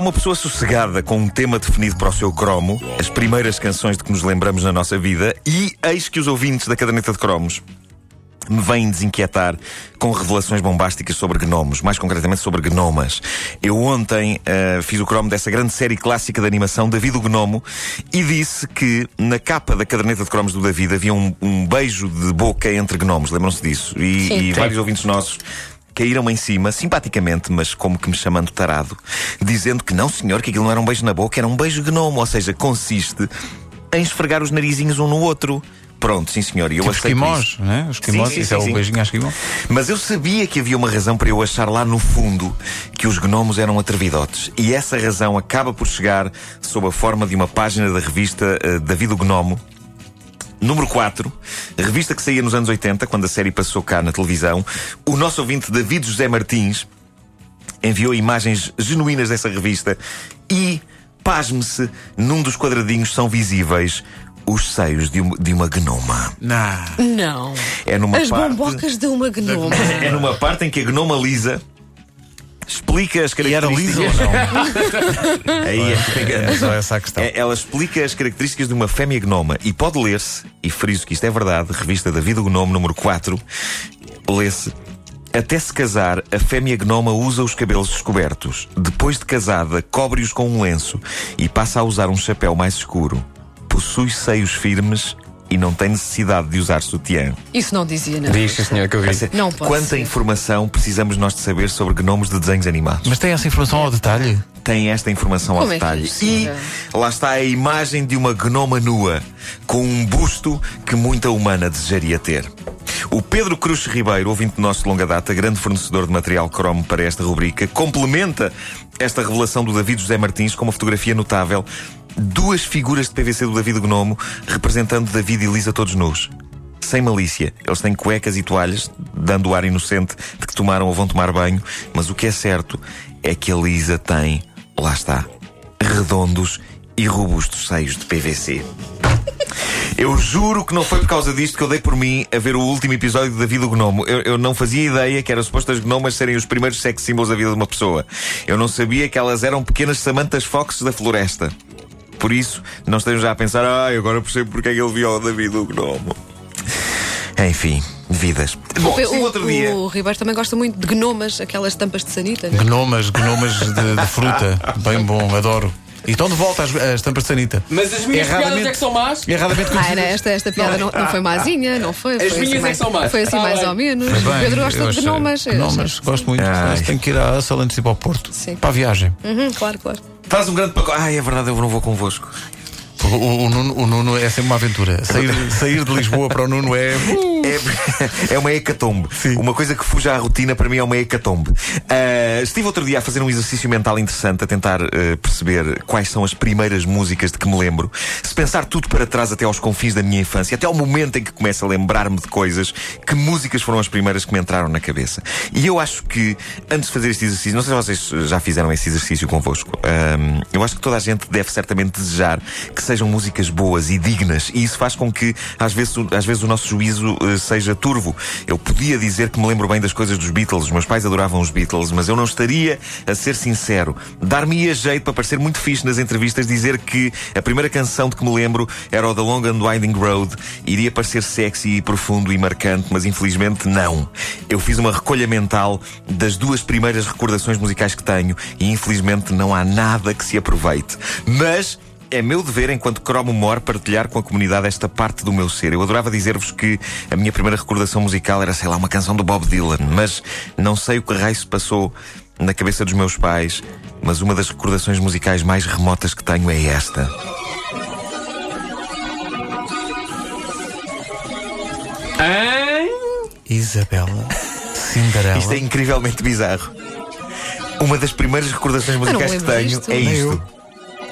Uma pessoa sossegada com um tema definido para o seu cromo, as primeiras canções de que nos lembramos na nossa vida, e eis que os ouvintes da caderneta de cromos me vêm desinquietar com revelações bombásticas sobre gnomos, mais concretamente sobre gnomas. Eu ontem uh, fiz o cromo dessa grande série clássica de animação, David o Gnomo, e disse que na capa da caderneta de cromos do David havia um, um beijo de boca entre gnomos, lembram-se disso? E, Sim. e vários ouvintes nossos caíram em cima, simpaticamente, mas como que me chamando tarado, dizendo que não, senhor, que aquilo não era um beijo na boca, era um beijo gnomo, ou seja, consiste em esfregar os narizinhos um no outro. Pronto, sim senhor, e eu Tipo aceito esquimós, isso. né? Os esquimós, Sim, sim, isso sim, é sim. o beijinho esquimó. Mas eu sabia que havia uma razão para eu achar lá no fundo que os gnomos eram atrevidotes. E essa razão acaba por chegar sob a forma de uma página da revista eh, David o Gnomo. Número 4, revista que saía nos anos 80, quando a série passou cá na televisão. O nosso ouvinte David José Martins enviou imagens genuínas dessa revista e, pasme-se, num dos quadradinhos são visíveis os seios de uma, de uma gnoma. Nah. Não. É numa As parte... bombocas de uma gnoma. É numa parte em que a gnoma Lisa explica as E era características. liso ou não? Aí é É só essa a questão. É, ela explica as características de uma fêmea gnoma e pode ler-se, e friso que isto é verdade, revista da Vida Gnome número 4, lê-se. Até se casar, a fêmea gnoma usa os cabelos descobertos. Depois de casada, cobre-os com um lenço e passa a usar um chapéu mais escuro. Possui seios firmes e não tem necessidade de usar sutiã. Isso não dizia, não. Diz, senhor, que eu vi. Não pode Quanta ser. informação precisamos nós de saber sobre gnomos de desenhos animados? Mas tem essa informação ao detalhe? tem esta informação ao Como é que é detalhe. e possível? lá está a imagem de uma gnoma nua, com um busto que muita humana desejaria ter. O Pedro Cruz Ribeiro, ouvinte nosso de longa data, grande fornecedor de material cromo para esta rubrica, complementa esta revelação do David José Martins com uma fotografia notável. Duas figuras de PVC do David Gnomo representando David e Lisa todos nus. Sem malícia. Eles têm cuecas e toalhas, dando o ar inocente de que tomaram ou vão tomar banho, mas o que é certo é que a Lisa tem, lá está, redondos e robustos seios de PVC. Eu juro que não foi por causa disto que eu dei por mim a ver o último episódio da vida do gnomo. Eu, eu não fazia ideia que era suposto as gnomas serem os primeiros sex symbols da vida de uma pessoa. Eu não sabia que elas eram pequenas Samantas Fox da floresta. Por isso, não estejam já a pensar, ai, agora percebo porque é que ele viu o David o gnomo. Enfim, vidas. Bom, O, sim, outro dia. o Ribeiro também gosta muito de gnomas, aquelas tampas de sanita. não é? Gnomas, gnomas de, de fruta. Bem bom, adoro. E estão de volta às, às tampas de sanita. Mas as minhas Erradamente- piadas é que são más. Erradamente Ah, conhecidas. era esta, esta piada não, não foi mazinha, não foi? As foi assim minhas é que mais, são más. Foi assim Ah, mais bem. ou menos. Mas bem, o Pedro eu gosta de achei- eu Gnomas, achei- gosto muito. Ai. Mas tenho que ir à Hustle antes de ir para o Porto. Sim. Para a viagem. Uhum, claro, claro. Faz um grande pacote. Ai, é verdade, eu não vou convosco. O, o- o Nuno, o Nuno é sempre uma aventura. Sair, sair de Lisboa para o Nuno é. É, é uma hecatombe. Uma coisa que fuja à rotina para mim é uma hecatombe. Ah, estive outro dia a fazer um exercício mental interessante, a tentar ah, perceber quais são as primeiras músicas de que me lembro. Se pensar tudo para trás até aos confins da minha infância, até ao momento em que começo a lembrar-me de coisas, que músicas foram as primeiras que me entraram na cabeça. E eu acho que, antes de fazer este exercício, não sei se vocês já fizeram esse exercício convosco, eu acho que toda a gente deve certamente desejar que sejam músicas boas e dignas, e isso faz com que, às vezes, o- às vezes o nosso juízo seja turvo. Eu podia dizer que me lembro bem das coisas dos Beatles, os meus pais adoravam os Beatles, mas eu não estaria a ser sincero. Dar-me-ia jeito para parecer muito fixe nas entrevistas dizer que a primeira canção de que me lembro era o The Long and Winding Road. Iria parecer sexy e profundo e marcante, mas infelizmente não. Eu fiz uma recolha mental das duas primeiras recordações musicais que tenho e infelizmente não há nada que se aproveite. Mas é meu dever, enquanto cromo mor, partilhar com a comunidade esta parte do meu ser. Eu adorava dizer-vos que a minha primeira recordação musical era, sei lá, uma canção do Bob Dylan, mas não sei o que raio se passou na cabeça dos meus pais, mas uma das recordações musicais mais remotas que tenho é esta. Isabela. Cinderela. Isto é incrivelmente bizarro. Uma das primeiras recordações musicais que tenho é Nem isto.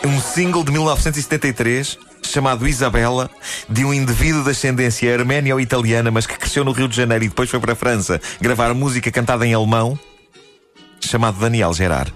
Um single de 1973 chamado Isabela, de um indivíduo de ascendência arménia ou italiana, mas que cresceu no Rio de Janeiro e depois foi para a França gravar música cantada em alemão, chamado Daniel Gerard.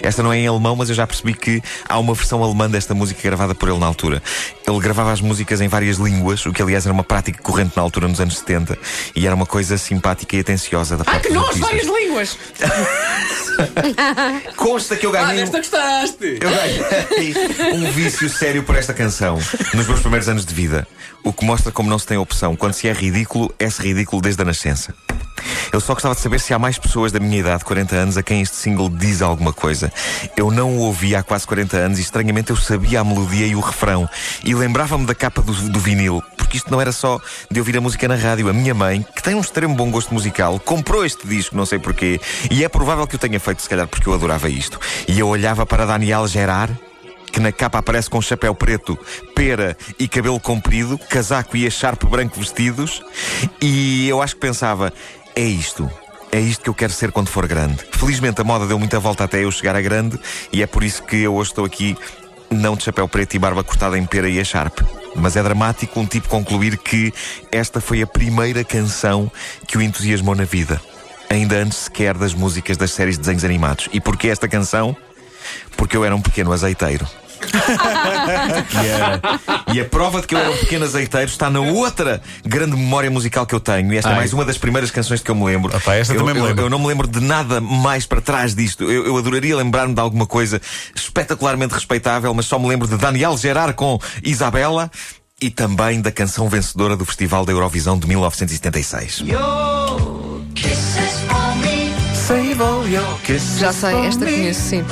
Esta não é em alemão, mas eu já percebi que há uma versão alemã desta música gravada por ele na altura. Ele gravava as músicas em várias línguas, o que aliás era uma prática corrente na altura, nos anos 70, e era uma coisa simpática e atenciosa da Ah, parte que dos nós, várias línguas! Consta que eu Ah, ganhei. desta gostaste! Eu ganhei um vício sério por esta canção nos meus primeiros anos de vida. O que mostra como não se tem opção. Quando se é ridículo, é-se ridículo desde a nascença. Eu só gostava de saber se há mais pessoas da minha idade, 40 anos, a quem este single diz alguma coisa. Eu não o ouvi há quase 40 anos e estranhamente eu sabia a melodia e o refrão. E lembrava-me da capa do, do vinil, porque isto não era só de ouvir a música na rádio. A minha mãe, que tem um extremo bom gosto musical, comprou este disco, não sei porquê, e é provável que o tenha feito, se calhar, porque eu adorava isto. E eu olhava para Daniel Gerard que na capa aparece com chapéu preto, pera e cabelo comprido, casaco e echarpe branco vestidos, e eu acho que pensava: é isto. É isto que eu quero ser quando for grande. Felizmente a moda deu muita volta até eu chegar a grande, e é por isso que eu hoje estou aqui, não de chapéu preto e barba cortada em pera e echarpe. Mas é dramático um tipo concluir que esta foi a primeira canção que o entusiasmou na vida. Ainda antes sequer das músicas das séries de desenhos animados. E porquê esta canção? Porque eu era um pequeno azeiteiro. e, a, e a prova de que eu era um pequeno azeiteiro está na outra grande memória musical que eu tenho. E esta é Ai. mais uma das primeiras canções que eu me lembro. Pá, esta eu, também me eu- lembro. eu não me lembro de nada mais para trás disto. Eu, eu adoraria lembrar-me de alguma coisa espetacularmente respeitável, mas só me lembro de Daniel Gerard com Isabela. E também da canção vencedora do Festival da Eurovisão de 1976. Já sei, esta conheço sim.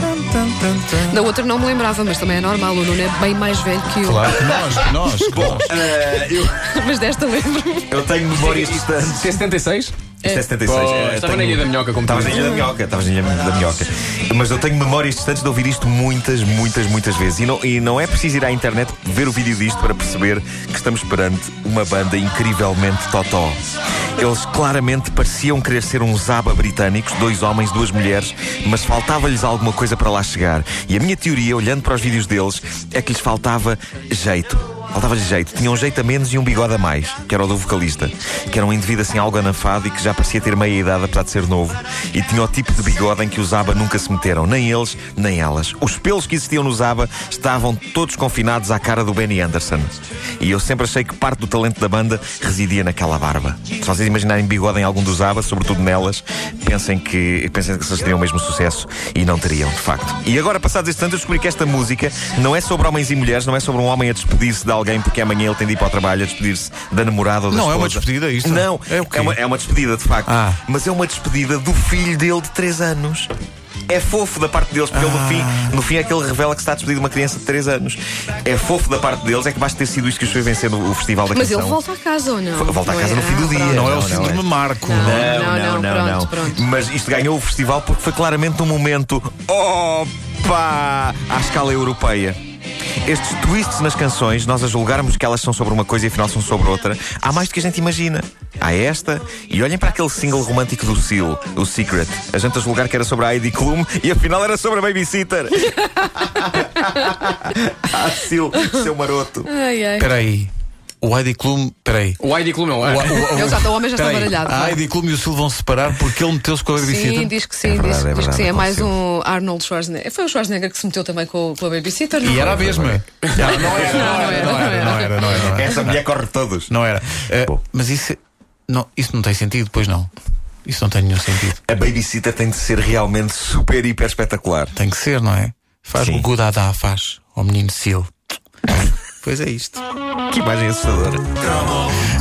Da outra não me lembrava, mas também é normal. O Nuno é bem mais velho que eu. Claro que nós, que nós. Bom, Ah, eu, Mas desta lembro-me. eu tenho memórias distantes. Isto é 76? Isto é 76. Pois, Eh, estava na Ilha da Minhoca, como tu Estavas na. Ilha da Minhoca, estavas na Ilha da Minhoca. Mas eu tenho memórias distantes de ouvir isto muitas, muitas, muitas vezes. E não, e não é preciso ir à internet ver o vídeo disto para perceber que estamos perante uma banda incrivelmente totó. Eles claramente pareciam querer ser uns ABBA britânicos, dois homens, duas mulheres, mas faltava-lhes alguma coisa para lá chegar. E a minha teoria, olhando para os vídeos deles, é que lhes faltava jeito. Faltava-lhe jeito. Tinha um jeito a menos e um bigode a mais, que era o do vocalista. Que era um indivíduo assim algo anafado e que já parecia ter meia idade, apesar de ser novo. E tinha o tipo de bigode em que os ABBA nunca se meteram. Nem eles, nem elas. Os pelos que existiam nos ABBA estavam todos confinados à cara do Benny Anderson. E eu sempre achei que parte do talento da banda residia naquela barba. Se vocês imaginarem bigode em algum dos ABBA, sobretudo nelas, pensem que, pensem que eles teriam o mesmo sucesso. E não teriam, de facto. E agora, passados estes anos, eu descobri que esta música não é sobre homens e mulheres, não é sobre um homem a despedir-se de alguém porque amanhã ele tem de ir para o trabalho a despedir-se da namorada ou da Não, é uma esposa. despedida, isto? Não, É o quê? é uma, é uma despedida, de facto. Ah. Mas é uma despedida do filho dele de 3 anos. É fofo da parte deles, porque ele no fim, no fim é que ele revela que está a despedir de uma criança de 3 anos. É fofo da parte deles, é que basta ter sido isto que os fez vencer no o festival da Mas canção. ele volta a casa ou não? Volta a casa no fim do Ah, dia. pronto. não é o Não, não síndrome é. Marco. Não. Não, não, não, pronto, não. pronto. Mas isto ganhou o festival porque foi claramente um momento opa à escala europeia. Estes twists nas canções, nós a julgarmos que elas são sobre uma coisa e afinal são sobre outra, há mais do que a gente imagina. Há esta, e olhem para aquele single romântico do Seal, o Secret. A gente a julgar que era sobre a Heidi Klum e afinal era sobre a babysitter. ah, Seal, seu maroto. Ai, ai. Espera aí. O Heidi Klum. Espera aí. O Heidi Klum não é? Ele já está- o homem já está baralhado. A Heidi Klum e o Sil vão se separar porque ele meteu-se com a babysitter. Sim, diz que sim, É verdade, diz, é diz que verdade, sim. É mais um Arnold Schwarzenegger. Foi o Schwarzenegger que se meteu também com, com a babysitter. não E era a mesma. Não, não era, não era, não era, não era, não era, não era. Essa mulher corre todos. Não era. Bom. mas isso, não, isso não tem sentido, pois não. Isso não tem nenhum sentido. A babysitter tem de ser realmente super, hiper espetacular. Tem que ser, não é? Faz Sim. o good Adá, faz ao menino Sil. Pois é isto. Que imagem assustadora.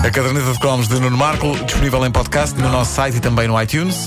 A caderneta de cromos de Nuno Marco, disponível em podcast no nosso site e também no iTunes.